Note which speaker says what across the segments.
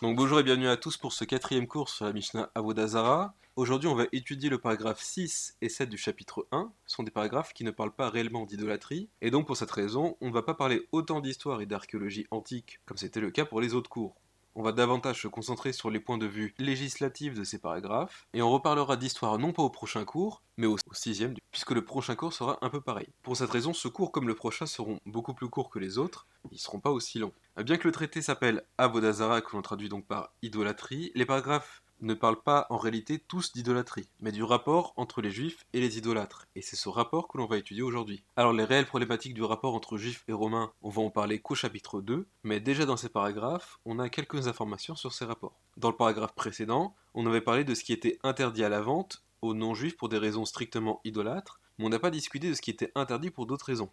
Speaker 1: Donc bonjour et bienvenue à tous pour ce quatrième cours sur la Mishnah Avodazara. Aujourd'hui on va étudier le paragraphe 6 et 7 du chapitre 1. Ce sont des paragraphes qui ne parlent pas réellement d'idolâtrie. Et donc pour cette raison, on ne va pas parler autant d'histoire et d'archéologie antique comme c'était le cas pour les autres cours. On va davantage se concentrer sur les points de vue législatifs de ces paragraphes, et on reparlera d'histoire non pas au prochain cours, mais au sixième, puisque le prochain cours sera un peu pareil. Pour cette raison, ce cours comme le prochain seront beaucoup plus courts que les autres, ils ne seront pas aussi longs. Bien que le traité s'appelle Avodazara, que l'on traduit donc par idolâtrie, les paragraphes ne parlent pas en réalité tous d'idolâtrie, mais du rapport entre les juifs et les idolâtres, et c'est ce rapport que l'on va étudier aujourd'hui. Alors les réelles problématiques du rapport entre juifs et romains, on va en parler qu'au chapitre 2, mais déjà dans ces paragraphes, on a quelques informations sur ces rapports. Dans le paragraphe précédent, on avait parlé de ce qui était interdit à la vente aux non-juifs pour des raisons strictement idolâtres, mais on n'a pas discuté de ce qui était interdit pour d'autres raisons.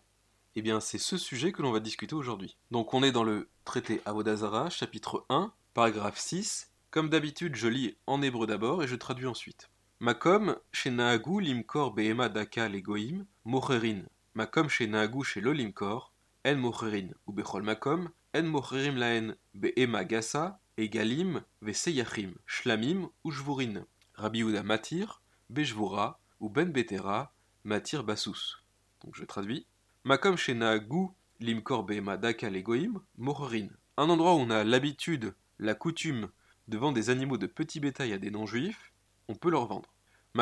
Speaker 1: Eh bien, c'est ce sujet que l'on va discuter aujourd'hui. Donc, on est dans le traité Avodazara, chapitre 1, paragraphe 6, comme d'habitude, je lis en hébreu d'abord et je traduis ensuite. Makom shenahagu limkor behema daka legoim mocherin. Makom shenahagu shelo limkor en mocherin. Ou bechol makom en mocherim laen behema gasa egalim veseyachim shlamim ou jvurin. Rabbi Uda matir bejvura ou ben betera matir basus. Donc je traduis. Makom shenahagu limkor behema daka legoim mocherin. Un endroit où on a l'habitude, la coutume de vendre des animaux de petit bétail à des non-juifs, on peut leur vendre.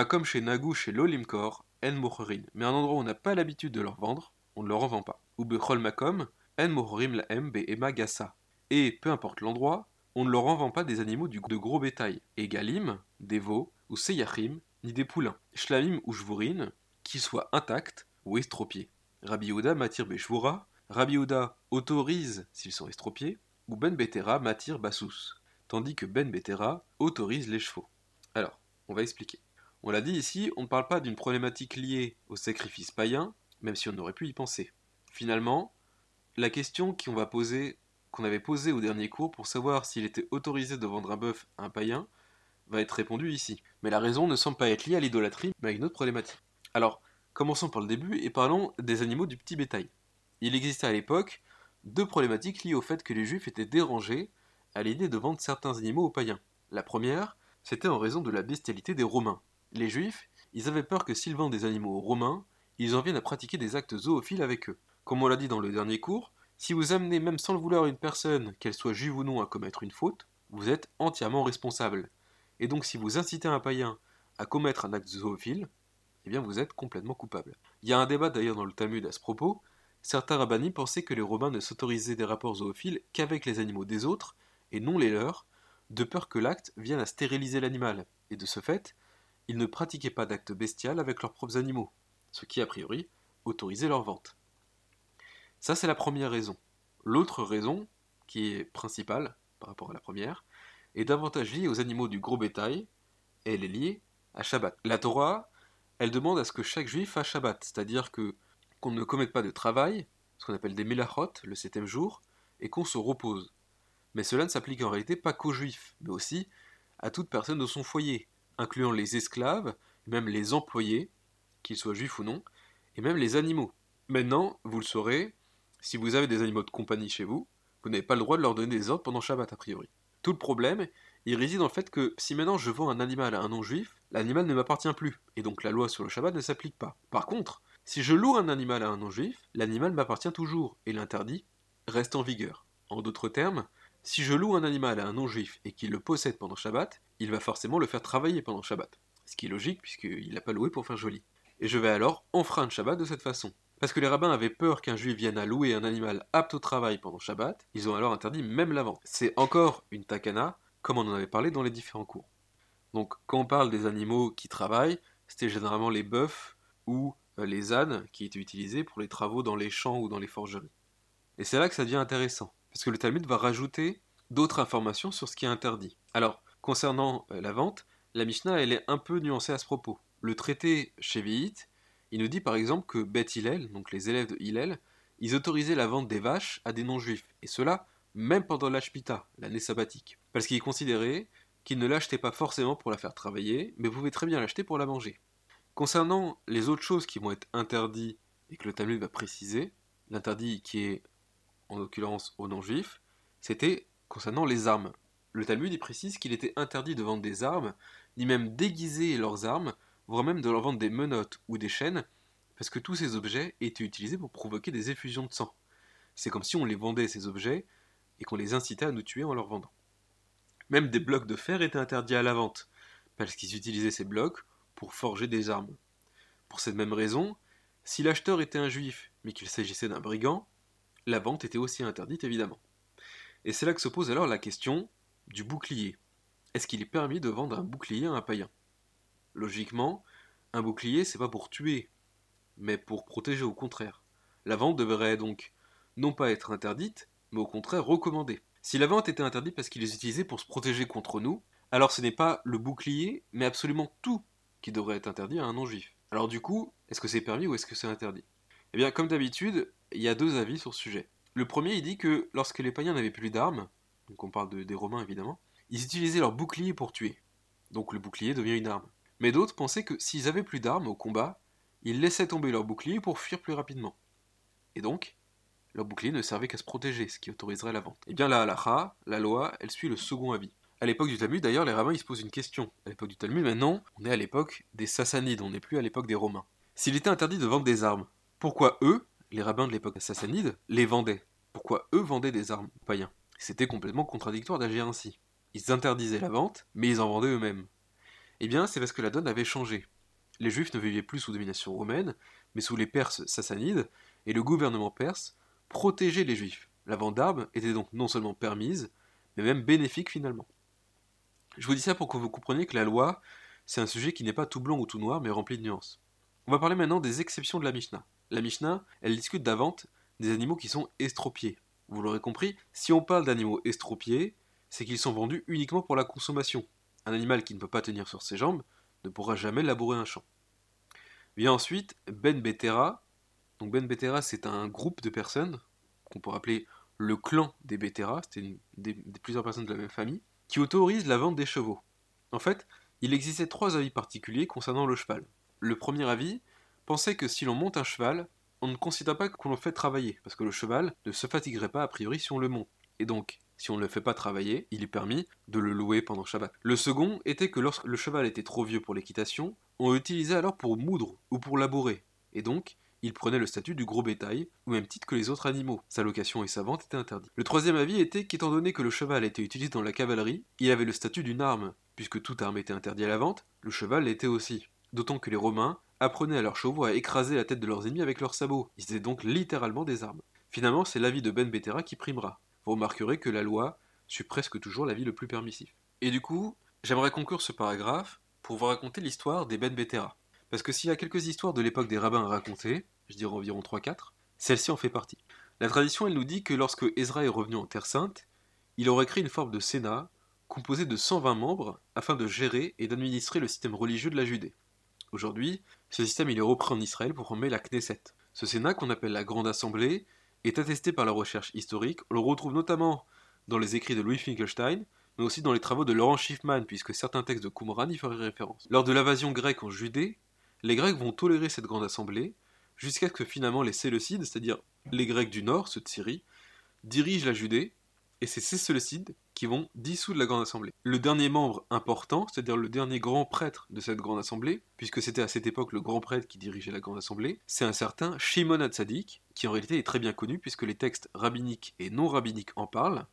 Speaker 1: comme chez Nagou chez l'Olimkor, en mochorin. Mais un endroit où on n'a pas l'habitude de leur vendre, on ne leur en vend pas. Ou bechol makom, en mochorim la ema gassa. Et peu importe l'endroit, on ne leur en vend pas des animaux du, de gros bétail. Et galim, des veaux, ou seyachim, ni des poulains. Shlamim ou jvurin, qui soient intacts ou estropiés. Rabbi matir beshvura, Rabbi Yehuda autorise s'ils sont estropiés, ou ben betera matir basus tandis que Ben Betera autorise les chevaux. Alors, on va expliquer. On l'a dit ici, on ne parle pas d'une problématique liée au sacrifice païen, même si on aurait pu y penser. Finalement, la question qu'on va poser, qu'on avait posée au dernier cours pour savoir s'il était autorisé de vendre un bœuf à un païen, va être répondue ici. Mais la raison ne semble pas être liée à l'idolâtrie, mais à une autre problématique. Alors, commençons par le début et parlons des animaux du petit bétail. Il existait à l'époque deux problématiques liées au fait que les juifs étaient dérangés à l'idée de vendre certains animaux aux païens. La première, c'était en raison de la bestialité des Romains. Les Juifs, ils avaient peur que s'ils vendent des animaux aux Romains, ils en viennent à pratiquer des actes zoophiles avec eux. Comme on l'a dit dans le dernier cours, si vous amenez même sans le vouloir une personne, qu'elle soit juive ou non, à commettre une faute, vous êtes entièrement responsable. Et donc si vous incitez un païen à commettre un acte zoophile, eh bien vous êtes complètement coupable. Il y a un débat d'ailleurs dans le Talmud à ce propos. Certains rabbinis pensaient que les Romains ne s'autorisaient des rapports zoophiles qu'avec les animaux des autres, et non les leurs, de peur que l'acte vienne à stériliser l'animal, et de ce fait, ils ne pratiquaient pas d'acte bestial avec leurs propres animaux, ce qui a priori autorisait leur vente. Ça c'est la première raison. L'autre raison, qui est principale par rapport à la première, est davantage liée aux animaux du gros bétail, elle est liée à Shabbat. La Torah, elle demande à ce que chaque juif fasse Shabbat, c'est-à-dire que qu'on ne commette pas de travail, ce qu'on appelle des melachot, le septième jour, et qu'on se repose. Mais cela ne s'applique en réalité pas qu'aux juifs, mais aussi à toute personne de son foyer, incluant les esclaves, même les employés, qu'ils soient juifs ou non, et même les animaux. Maintenant, vous le saurez, si vous avez des animaux de compagnie chez vous, vous n'avez pas le droit de leur donner des ordres pendant Shabbat a priori. Tout le problème, il réside dans le fait que si maintenant je vends un animal à un non-juif, l'animal ne m'appartient plus, et donc la loi sur le Shabbat ne s'applique pas. Par contre, si je loue un animal à un non-juif, l'animal m'appartient toujours, et l'interdit reste en vigueur. En d'autres termes, si je loue un animal à un non-juif et qu'il le possède pendant Shabbat, il va forcément le faire travailler pendant Shabbat. Ce qui est logique puisqu'il n'a pas loué pour faire joli. Et je vais alors enfreindre Shabbat de cette façon. Parce que les rabbins avaient peur qu'un juif vienne à louer un animal apte au travail pendant Shabbat, ils ont alors interdit même la vente. C'est encore une takana, comme on en avait parlé dans les différents cours. Donc quand on parle des animaux qui travaillent, c'était généralement les bœufs ou euh, les ânes qui étaient utilisés pour les travaux dans les champs ou dans les forgeries. Et c'est là que ça devient intéressant. Parce que le Talmud va rajouter d'autres informations sur ce qui est interdit. Alors, concernant euh, la vente, la Mishnah, elle est un peu nuancée à ce propos. Le traité Shevi'it, il nous dit par exemple que Beth Hillel, donc les élèves de Hillel, ils autorisaient la vente des vaches à des non-juifs. Et cela, même pendant l'Ashpita, l'année sabbatique. Parce qu'ils considéraient qu'ils ne l'achetaient pas forcément pour la faire travailler, mais pouvaient très bien l'acheter pour la manger. Concernant les autres choses qui vont être interdites et que le Talmud va préciser, l'interdit qui est en l'occurrence aux non-juifs, c'était concernant les armes. Le Talmud y précise qu'il était interdit de vendre des armes, ni même déguiser leurs armes, voire même de leur vendre des menottes ou des chaînes, parce que tous ces objets étaient utilisés pour provoquer des effusions de sang. C'est comme si on les vendait ces objets et qu'on les incitait à nous tuer en leur vendant. Même des blocs de fer étaient interdits à la vente, parce qu'ils utilisaient ces blocs pour forger des armes. Pour cette même raison, si l'acheteur était un juif, mais qu'il s'agissait d'un brigand, la vente était aussi interdite évidemment. Et c'est là que se pose alors la question du bouclier. Est-ce qu'il est permis de vendre un bouclier à un païen? Logiquement, un bouclier c'est pas pour tuer, mais pour protéger au contraire. La vente devrait donc non pas être interdite, mais au contraire recommandée. Si la vente était interdite parce qu'il est utilisé pour se protéger contre nous, alors ce n'est pas le bouclier, mais absolument tout qui devrait être interdit à un non-juif. Alors du coup, est-ce que c'est permis ou est-ce que c'est interdit? Eh bien, comme d'habitude, il y a deux avis sur ce sujet. Le premier, il dit que lorsque les païens n'avaient plus d'armes, donc on parle des Romains évidemment, ils utilisaient leur bouclier pour tuer. Donc le bouclier devient une arme. Mais d'autres pensaient que s'ils avaient plus d'armes au combat, ils laissaient tomber leur bouclier pour fuir plus rapidement. Et donc, leur bouclier ne servait qu'à se protéger, ce qui autoriserait la vente. Eh bien la halakha, la loi, elle suit le second avis. À l'époque du Talmud, d'ailleurs, les rabbins ils se posent une question. À l'époque du Talmud, maintenant, on est à l'époque des Sassanides, on n'est plus à l'époque des Romains. S'il était interdit de vendre des armes, pourquoi eux, les rabbins de l'époque sassanide, les vendaient Pourquoi eux vendaient des armes païens? C'était complètement contradictoire d'agir ainsi. Ils interdisaient la vente, mais ils en vendaient eux-mêmes. Eh bien, c'est parce que la donne avait changé. Les Juifs ne vivaient plus sous domination romaine, mais sous les Perses sassanides, et le gouvernement perse protégeait les Juifs. La vente d'armes était donc non seulement permise, mais même bénéfique finalement. Je vous dis ça pour que vous compreniez que la loi, c'est un sujet qui n'est pas tout blanc ou tout noir, mais rempli de nuances. On va parler maintenant des exceptions de la Mishnah. La Mishnah, elle discute d'avant des animaux qui sont estropiés. Vous l'aurez compris, si on parle d'animaux estropiés, c'est qu'ils sont vendus uniquement pour la consommation. Un animal qui ne peut pas tenir sur ses jambes ne pourra jamais labourer un champ. Vient ensuite Ben Betera. Donc Ben Betera, c'est un groupe de personnes qu'on pourrait appeler le clan des Betera, c'était plusieurs personnes de la même famille, qui autorise la vente des chevaux. En fait, il existait trois avis particuliers concernant le cheval. Le premier avis pensait que si l'on monte un cheval, on ne considère pas qu'on le fait travailler, parce que le cheval ne se fatiguerait pas a priori si on le monte. Et donc, si on ne le fait pas travailler, il est permis de le louer pendant Shabbat. Le second était que lorsque le cheval était trop vieux pour l'équitation, on l'utilisait alors pour moudre ou pour labourer. Et donc, il prenait le statut du gros bétail, au même titre que les autres animaux. Sa location et sa vente étaient interdites. Le troisième avis était qu'étant donné que le cheval était utilisé dans la cavalerie, il avait le statut d'une arme. Puisque toute arme était interdite à la vente, le cheval l'était aussi. D'autant que les Romains apprenaient à leurs chevaux à écraser la tête de leurs ennemis avec leurs sabots. Ils étaient donc littéralement des armes. Finalement, c'est l'avis de Ben Betera qui primera. Vous remarquerez que la loi suit presque toujours l'avis le plus permissif. Et du coup, j'aimerais conclure ce paragraphe pour vous raconter l'histoire des Ben Betera. Parce que s'il y a quelques histoires de l'époque des rabbins à raconter, je dirais environ 3-4, celle-ci en fait partie. La tradition, elle nous dit que lorsque Ezra est revenu en Terre Sainte, il aurait créé une forme de Sénat composé de 120 membres afin de gérer et d'administrer le système religieux de la Judée. Aujourd'hui, ce système il est repris en Israël pour former la Knesset. Ce Sénat, qu'on appelle la Grande Assemblée, est attesté par la recherche historique. On le retrouve notamment dans les écrits de Louis Finkelstein, mais aussi dans les travaux de Laurent Schiffman, puisque certains textes de Qumran y feraient référence. Lors de l'invasion grecque en Judée, les Grecs vont tolérer cette grande assemblée, jusqu'à ce que finalement les Séleucides, c'est-à-dire les Grecs du Nord, ceux de Syrie, dirigent la Judée, et c'est ces Séleucides qui vont dissoudre la Grande Assemblée. Le dernier membre important, c'est-à-dire le dernier grand prêtre de cette Grande Assemblée, puisque c'était à cette époque le grand prêtre qui dirigeait la Grande Assemblée, c'est un certain Shimon Hatzadik, qui en réalité est très bien connu puisque les textes rabbiniques et non rabbiniques en parlent,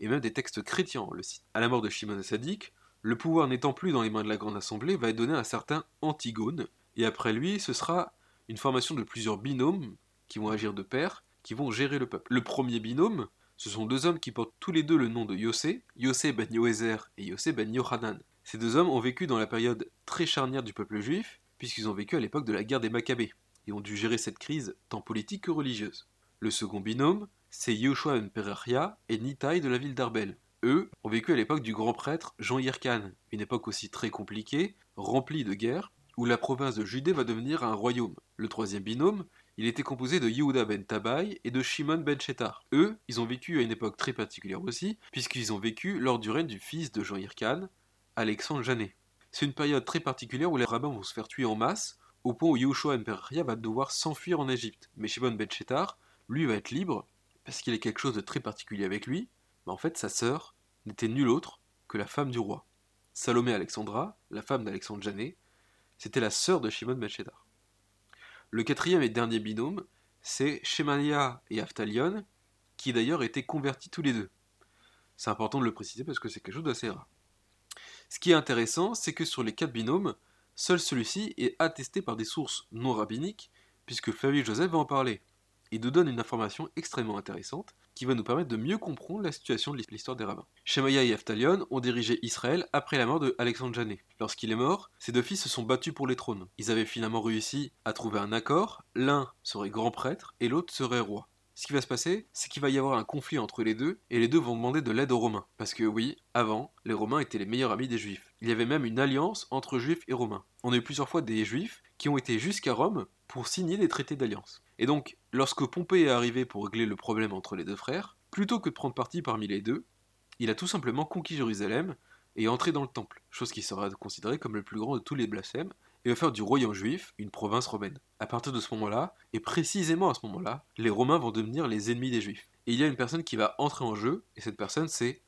Speaker 1: et même des textes chrétiens le citent. À la mort de Shimon Hatzadik, le pouvoir n'étant plus dans les mains de la Grande Assemblée, va être donné à un certain Antigone, et après lui, ce sera une formation de plusieurs binômes qui vont agir de pair, qui vont gérer le peuple. Le premier binôme, ce sont deux hommes qui portent tous les deux le nom de Yossé, Yossé ben Yoézer et Yossé ben Yohanan. Ces deux hommes ont vécu dans la période très charnière du peuple juif, puisqu'ils ont vécu à l'époque de la guerre des Maccabées, et ont dû gérer cette crise tant politique que religieuse. Le second binôme, c'est Yoshua ben Perachia et Nitai de la ville d'Arbel. Eux ont vécu à l'époque du grand prêtre Jean Hirkan, une époque aussi très compliquée, remplie de guerres, où la province de Judée va devenir un royaume. Le troisième binôme, il était composé de Yehuda ben Tabai et de Shimon ben Shetar. Eux, ils ont vécu à une époque très particulière aussi, puisqu'ils ont vécu lors du règne du fils de Jean Hirkan, Alexandre Janet. C'est une période très particulière où les rabbins vont se faire tuer en masse, au point où Yehoshua ben Perria va devoir s'enfuir en Égypte. Mais Shimon ben Shetar, lui, va être libre, parce qu'il a quelque chose de très particulier avec lui, mais en fait, sa sœur n'était nulle autre que la femme du roi. Salomé Alexandra, la femme d'Alexandre Janet, c'était la sœur de Shimon ben Le quatrième et dernier binôme, c'est Shemania et Aftalion, qui d'ailleurs étaient convertis tous les deux. C'est important de le préciser parce que c'est quelque chose d'assez rare. Ce qui est intéressant, c'est que sur les quatre binômes, seul celui-ci est attesté par des sources non rabbiniques, puisque Flavie Joseph va en parler. Il nous donne une information extrêmement intéressante qui va nous permettre de mieux comprendre la situation de l'histoire des rabbins. Shemaya et Aftalion ont dirigé Israël après la mort de Alexandre Janet. Lorsqu'il est mort, ses deux fils se sont battus pour les trônes. Ils avaient finalement réussi à trouver un accord, l'un serait grand prêtre et l'autre serait roi ce qui va se passer, c'est qu'il va y avoir un conflit entre les deux, et les deux vont demander de l'aide aux Romains. Parce que oui, avant, les Romains étaient les meilleurs amis des Juifs. Il y avait même une alliance entre Juifs et Romains. On a eu plusieurs fois des Juifs qui ont été jusqu'à Rome pour signer des traités d'alliance. Et donc, lorsque Pompée est arrivé pour régler le problème entre les deux frères, plutôt que de prendre parti parmi les deux, il a tout simplement conquis Jérusalem et entré dans le temple, chose qui sera considérée comme le plus grand de tous les blasphèmes, et va faire du royaume juif une province romaine. À partir de ce moment-là, et précisément à ce moment-là, les Romains vont devenir les ennemis des Juifs. Et il y a une personne qui va entrer en jeu, et cette personne c'est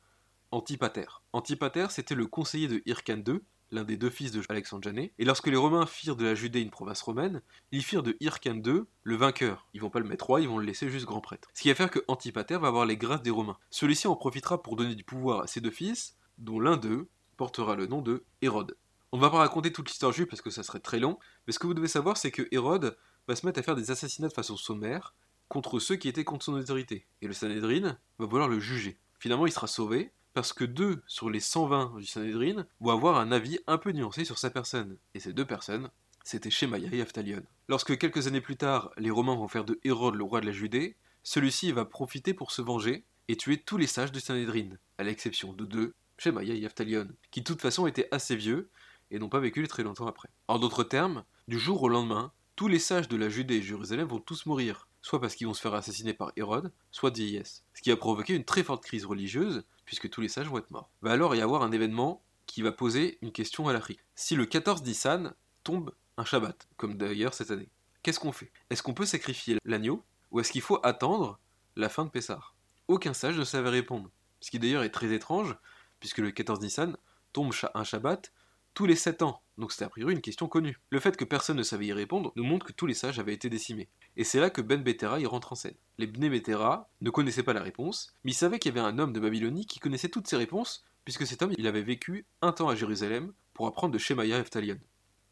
Speaker 1: Antipater. Antipater c'était le conseiller de Hyrcane II, l'un des deux fils de Alexandre Janet, et lorsque les Romains firent de la Judée une province romaine, ils firent de Hyrcane II le vainqueur. Ils vont pas le mettre roi, ils vont le laisser juste grand prêtre. Ce qui va faire que Antipater va avoir les grâces des Romains. Celui-ci en profitera pour donner du pouvoir à ses deux fils, dont l'un d'eux portera le nom de Hérode. On va pas raconter toute l'histoire juive parce que ça serait très long, mais ce que vous devez savoir, c'est que Hérode va se mettre à faire des assassinats de façon sommaire contre ceux qui étaient contre son autorité, et le Sanhedrin va vouloir le juger. Finalement, il sera sauvé parce que deux sur les 120 du Sanhedrin vont avoir un avis un peu nuancé sur sa personne, et ces deux personnes, c'était Shemaya et Aftalion. Lorsque quelques années plus tard, les Romains vont faire de Hérode le roi de la Judée, celui-ci va profiter pour se venger et tuer tous les sages du Sanhedrin, à l'exception de deux, Shemaya et Aftalion, qui de toute façon étaient assez vieux et n'ont pas vécu très longtemps après. En d'autres termes, du jour au lendemain, tous les sages de la Judée et Jérusalem vont tous mourir, soit parce qu'ils vont se faire assassiner par Hérode, soit vieillesse. Ce qui a provoqué une très forte crise religieuse, puisque tous les sages vont être morts. Va alors y avoir un événement qui va poser une question à l'Afrique. Si le 14 Nissan tombe un Shabbat, comme d'ailleurs cette année, qu'est-ce qu'on fait? Est-ce qu'on peut sacrifier l'agneau, ou est-ce qu'il faut attendre la fin de Pessah? Aucun sage ne savait répondre. Ce qui d'ailleurs est très étrange, puisque le 14 Nissan tombe un Shabbat tous les 7 ans, donc c'était a priori une question connue. Le fait que personne ne savait y répondre nous montre que tous les sages avaient été décimés. Et c'est là que Ben Betera y rentre en scène. Les Bne Betera ne connaissaient pas la réponse, mais ils savaient qu'il y avait un homme de Babylonie qui connaissait toutes ces réponses, puisque cet homme il avait vécu un temps à Jérusalem pour apprendre de Shemaya Eftalion.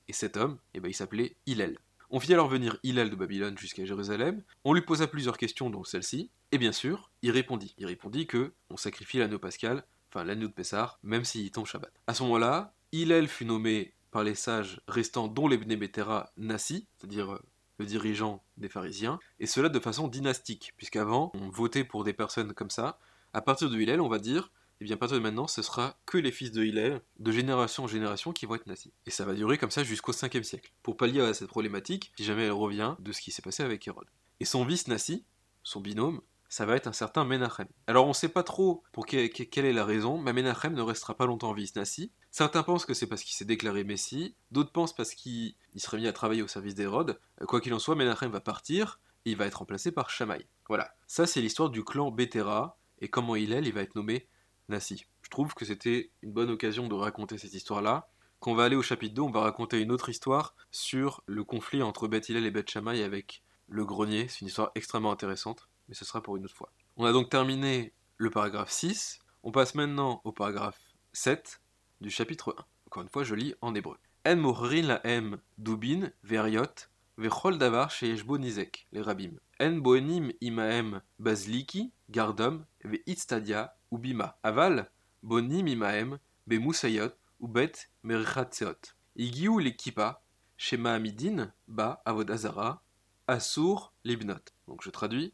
Speaker 1: Et cet homme, eh ben, il s'appelait Hillel. On fit alors venir Hillel de Babylone jusqu'à Jérusalem, on lui posa plusieurs questions dont celle-ci, et bien sûr, il répondit. Il répondit que on sacrifie l'anneau pascal, enfin l'anneau de Pessar, même s'il tombe Shabbat. À ce moment-là, Hillel fut nommé par les sages restants, dont les Bnebetera, Nassi, c'est-à-dire euh, le dirigeant des pharisiens, et cela de façon dynastique, puisqu'avant, on votait pour des personnes comme ça. À partir de Hillel, on va dire, et eh bien à partir de maintenant, ce sera que les fils de Hillel, de génération en génération, qui vont être Nassi. Et ça va durer comme ça jusqu'au 5e siècle, pour pallier à cette problématique, si jamais elle revient de ce qui s'est passé avec Hérode. Et son vice Nassi, son binôme, ça va être un certain Menachem. Alors on ne sait pas trop pour quelle est la raison, mais Menachem ne restera pas longtemps en Nassi. Certains pensent que c'est parce qu'il s'est déclaré Messie, d'autres pensent parce qu'il serait mis à travailler au service d'Hérode. Quoi qu'il en soit, Menachem va partir et il va être remplacé par Shamaï. Voilà, ça c'est l'histoire du clan Bétera et comment il est, il va être nommé Nassi. Je trouve que c'était une bonne occasion de raconter cette histoire-là. Quand on va aller au chapitre 2, on va raconter une autre histoire sur le conflit entre Beth Hillel et Beth Shammai avec le grenier. C'est une histoire extrêmement intéressante mais ce sera pour une autre fois. On a donc terminé le paragraphe 6, on passe maintenant au paragraphe 7 du chapitre 1. Encore une fois, je lis en hébreu. En mohrin la em dubin veriot vechol davar bonizek les rabim. En boenim imaem bazliki gardom ve itztadia ubima. Aval bonim imaem bemusayot ubet merichatseot. Igiu l'ekipa shema amidin ba avodazara asur libnot. Donc je traduis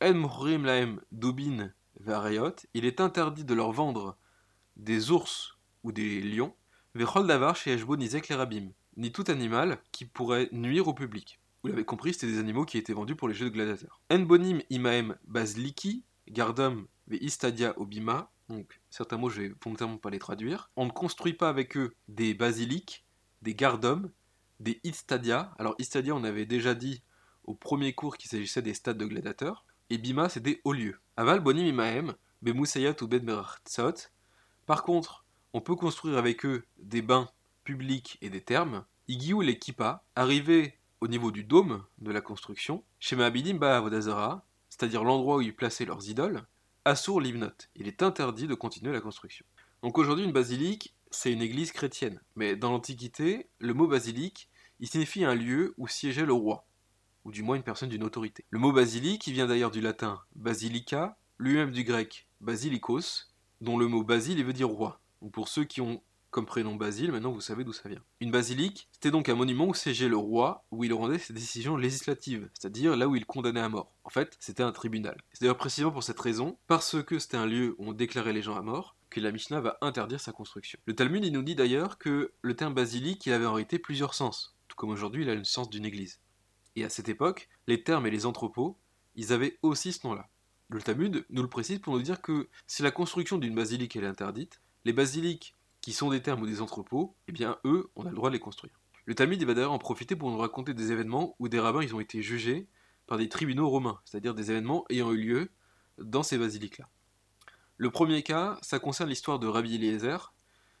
Speaker 1: laem dubin variot, il est interdit de leur vendre des ours ou des lions, vechol davar chez Nizek les rabim, ni tout animal qui pourrait nuire au public. Vous l'avez compris, c'était des animaux qui étaient vendus pour les jeux de gladiateurs. En bonim imaem basliki, gardom ve istadia obima, donc certains mots je vais volontairement pas les traduire. On ne construit pas avec eux des basiliques, des gardom, des istadia. Alors istadia, on avait déjà dit au premier cours qu'il s'agissait des stades de gladiateurs et Bima c'est des hauts lieux. Aval Bonim Imaem, Bemousayat ou Bedmerachtzot. Par contre, on peut construire avec eux des bains publics et des thermes. Igiou et Kipa, arrivés au niveau du dôme de la construction, chez Mahabidim Vodazara, c'est-à-dire l'endroit où ils plaçaient leurs idoles, Assour Livnot. Il est interdit de continuer la construction. Donc aujourd'hui, une basilique, c'est une église chrétienne. Mais dans l'Antiquité, le mot basilique, il signifie un lieu où siégeait le roi, ou du moins une personne d'une autorité. Le mot basilique, qui vient d'ailleurs du latin basilica, lui-même du grec basilikos, dont le mot basile veut dire roi. Pour ceux qui ont comme prénom Basile, maintenant vous savez d'où ça vient. Une basilique, c'était donc un monument où siégeait le roi, où il rendait ses décisions législatives, c'est-à-dire là où il condamnait à mort. En fait, c'était un tribunal. C'est d'ailleurs précisément pour cette raison, parce que c'était un lieu où on déclarait les gens à mort, que la Mishnah va interdire sa construction. Le Talmud, il nous dit d'ailleurs que le terme basilique, il avait en réalité plusieurs sens, tout comme aujourd'hui il a le sens d'une église. Et à cette époque, les termes et les entrepôts, ils avaient aussi ce nom-là. Le Talmud nous le précise pour nous dire que si la construction d'une basilique est interdite, les basiliques qui sont des termes ou des entrepôts, eh bien eux, on a le droit de les construire. Le Talmud va d'ailleurs en profiter pour nous raconter des événements où des rabbins ils ont été jugés par des tribunaux romains, c'est-à-dire des événements ayant eu lieu dans ces basiliques-là. Le premier cas, ça concerne l'histoire de Rabbi Eliezer.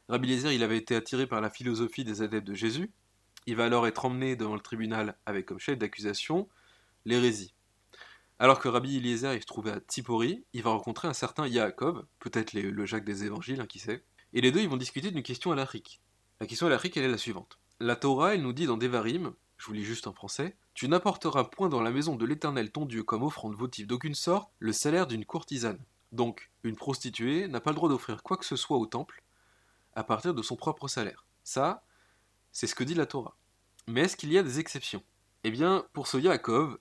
Speaker 1: Rabbi Eliezer, il avait été attiré par la philosophie des adeptes de Jésus. Il va alors être emmené devant le tribunal avec comme chef d'accusation l'hérésie. Alors que Rabbi Eliezer il se trouvait à Tipori, il va rencontrer un certain Yaakov, peut-être le Jacques des évangiles, hein, qui sait, et les deux, ils vont discuter d'une question à l'Afrique. La question à l'Afrique, elle est la suivante. La Torah, elle nous dit dans Devarim, je vous lis juste en français, Tu n'apporteras point dans la maison de l'Éternel ton Dieu comme offrande votive d'aucune sorte le salaire d'une courtisane. Donc, une prostituée n'a pas le droit d'offrir quoi que ce soit au temple à partir de son propre salaire. Ça, c'est ce que dit la Torah. Mais est-ce qu'il y a des exceptions? Eh bien, pour ce Yaakov,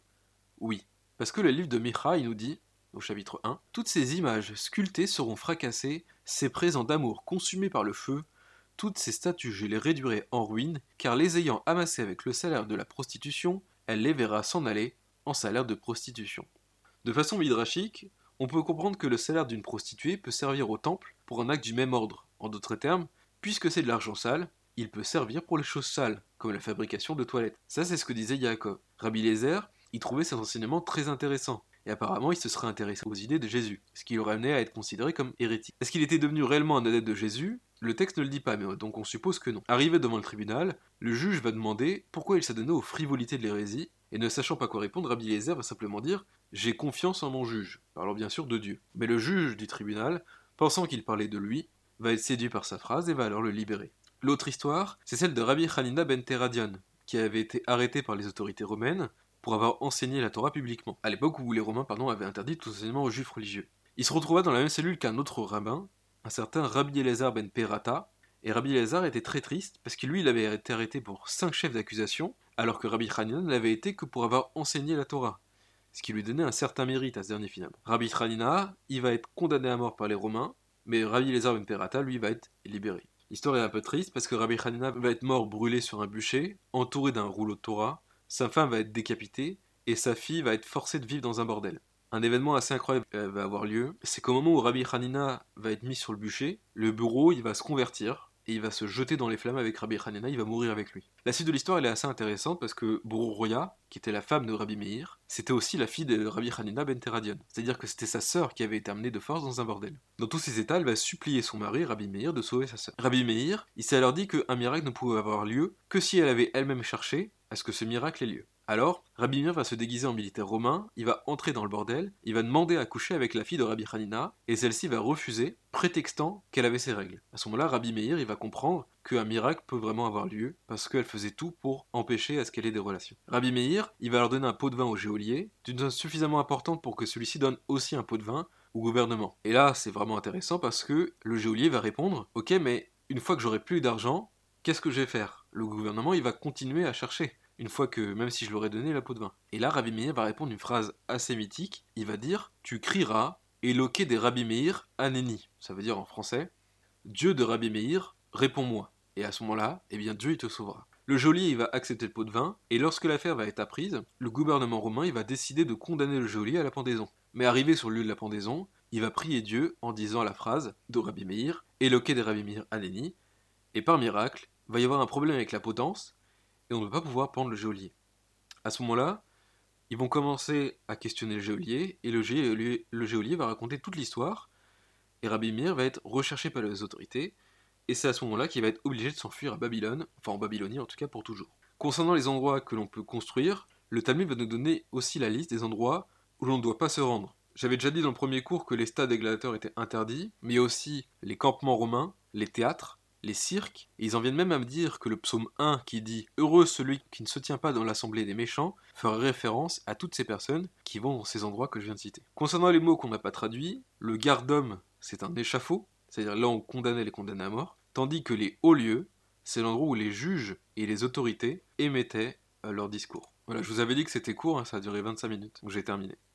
Speaker 1: oui. Parce que le livre de Micha, il nous dit au chapitre 1, Toutes ces images sculptées seront fracassées, ces présents d'amour consumés par le feu, toutes ces statues je les réduirai en ruine, car les ayant amassées avec le salaire de la prostitution, elle les verra s'en aller en salaire de prostitution. De façon midrashique, on peut comprendre que le salaire d'une prostituée peut servir au temple pour un acte du même ordre. En d'autres termes, puisque c'est de l'argent sale, il peut servir pour les choses sales, comme la fabrication de toilettes. Ça, c'est ce que disait Yaakov. Rabbi Lézer, il trouvait cet enseignement très intéressant. Et apparemment, il se serait intéressé aux idées de Jésus, ce qui l'aurait amené à être considéré comme hérétique. Est-ce qu'il était devenu réellement un adepte de Jésus? Le texte ne le dit pas, mais donc on suppose que non. Arrivé devant le tribunal, le juge va demander pourquoi il s'adonnait aux frivolités de l'hérésie, et ne sachant pas quoi répondre, Rabbi Eliezer va simplement dire J'ai confiance en mon juge, parlant bien sûr de Dieu. Mais le juge du tribunal, pensant qu'il parlait de lui, va être séduit par sa phrase et va alors le libérer. L'autre histoire, c'est celle de Rabbi Hanina ben Teradian, qui avait été arrêté par les autorités romaines pour avoir enseigné la Torah publiquement, à l'époque où les Romains avaient interdit tout enseignement aux juifs religieux. Il se retrouva dans la même cellule qu'un autre rabbin, un certain Rabbi Elazar ben Perata, et Rabbi Elazar était très triste parce que lui il avait été arrêté pour cinq chefs d'accusation, alors que Rabbi Hanina n'avait été que pour avoir enseigné la Torah, ce qui lui donnait un certain mérite à ce dernier finalement. Rabbi Hanina, il va être condamné à mort par les Romains, mais Rabbi Elazar ben Perata, lui, va être libéré. L'histoire est un peu triste parce que Rabbi Hanina va être mort brûlé sur un bûcher, entouré d'un rouleau de Torah, sa femme va être décapitée et sa fille va être forcée de vivre dans un bordel. Un événement assez incroyable euh, va avoir lieu, c'est qu'au moment où Rabbi Hanina va être mis sur le bûcher, le bureau il va se convertir et il va se jeter dans les flammes avec Rabbi Hanina, il va mourir avec lui. La suite de l'histoire est assez intéressante parce que Roya, qui était la femme de Rabbi Meir, c'était aussi la fille de Rabbi Hanina ben Teradion. C'est-à-dire que c'était sa sœur qui avait été amenée de force dans un bordel. Dans tous ces états, elle va supplier son mari, Rabbi Meir, de sauver sa sœur. Rabbi Meir, il s'est alors dit qu'un miracle ne pouvait avoir lieu que si elle avait elle-même cherché à ce que ce miracle ait lieu. Alors, Rabbi Meir va se déguiser en militaire romain, il va entrer dans le bordel, il va demander à coucher avec la fille de Rabbi Hanina, et celle-ci va refuser, prétextant qu'elle avait ses règles. À ce moment-là, Rabbi Meir il va comprendre qu'un miracle peut vraiment avoir lieu, parce qu'elle faisait tout pour empêcher à ce qu'elle ait des relations. Rabbi Meir, il va leur donner un pot de vin au geôlier, d'une dose suffisamment importante pour que celui-ci donne aussi un pot de vin au gouvernement. Et là, c'est vraiment intéressant parce que le geôlier va répondre Ok, mais une fois que j'aurai plus d'argent, qu'est-ce que je vais faire? Le gouvernement, il va continuer à chercher une fois que, même si je leur ai donné la peau de vin. Et là, Rabbi Meir va répondre une phrase assez mythique. Il va dire Tu crieras, éloqué des Rabbi Meir, Aneni. Ça veut dire en français Dieu de Rabbi Meir, réponds-moi. Et à ce moment-là, eh bien Dieu il te sauvera. Le geôlier il va accepter le pot de vin, et lorsque l'affaire va être apprise, le gouvernement romain il va décider de condamner le geôlier à la pendaison. Mais arrivé sur le lieu de la pendaison, il va prier Dieu en disant la phrase de Rabbi Meir, éloqué des Rabbi Meir Aneni, et par miracle, va y avoir un problème avec la potence, et on ne va pas pouvoir prendre le geôlier. À ce moment-là, ils vont commencer à questionner le geôlier, et le, geôlier, va raconter toute l'histoire, et Rabbi Mir va être recherché par les autorités, et c'est à ce moment-là qu'il va être obligé de s'enfuir à Babylone, enfin en Babylonie en tout cas pour toujours. Concernant les endroits que l'on peut construire, le Talmud va nous donner aussi la liste des endroits où l'on ne doit pas se rendre. J'avais déjà dit dans le premier cours que les stades des étaient interdits, mais aussi les campements romains, les théâtres, les cirques, et ils en viennent même à me dire que le psaume 1 qui dit Heureux celui qui ne se tient pas dans l'assemblée des méchants fera référence à toutes ces personnes qui vont dans ces endroits que je viens de citer. Concernant les mots qu'on n'a pas traduits, le gardum c'est un échafaud, c'est-à-dire là on condamnait les condamnés à mort, tandis que les hauts lieux, c'est l'endroit où les juges et les autorités émettaient euh, leur discours. Voilà, je vous avais dit que c'était court, hein, ça a duré 25 minutes, donc j'ai terminé.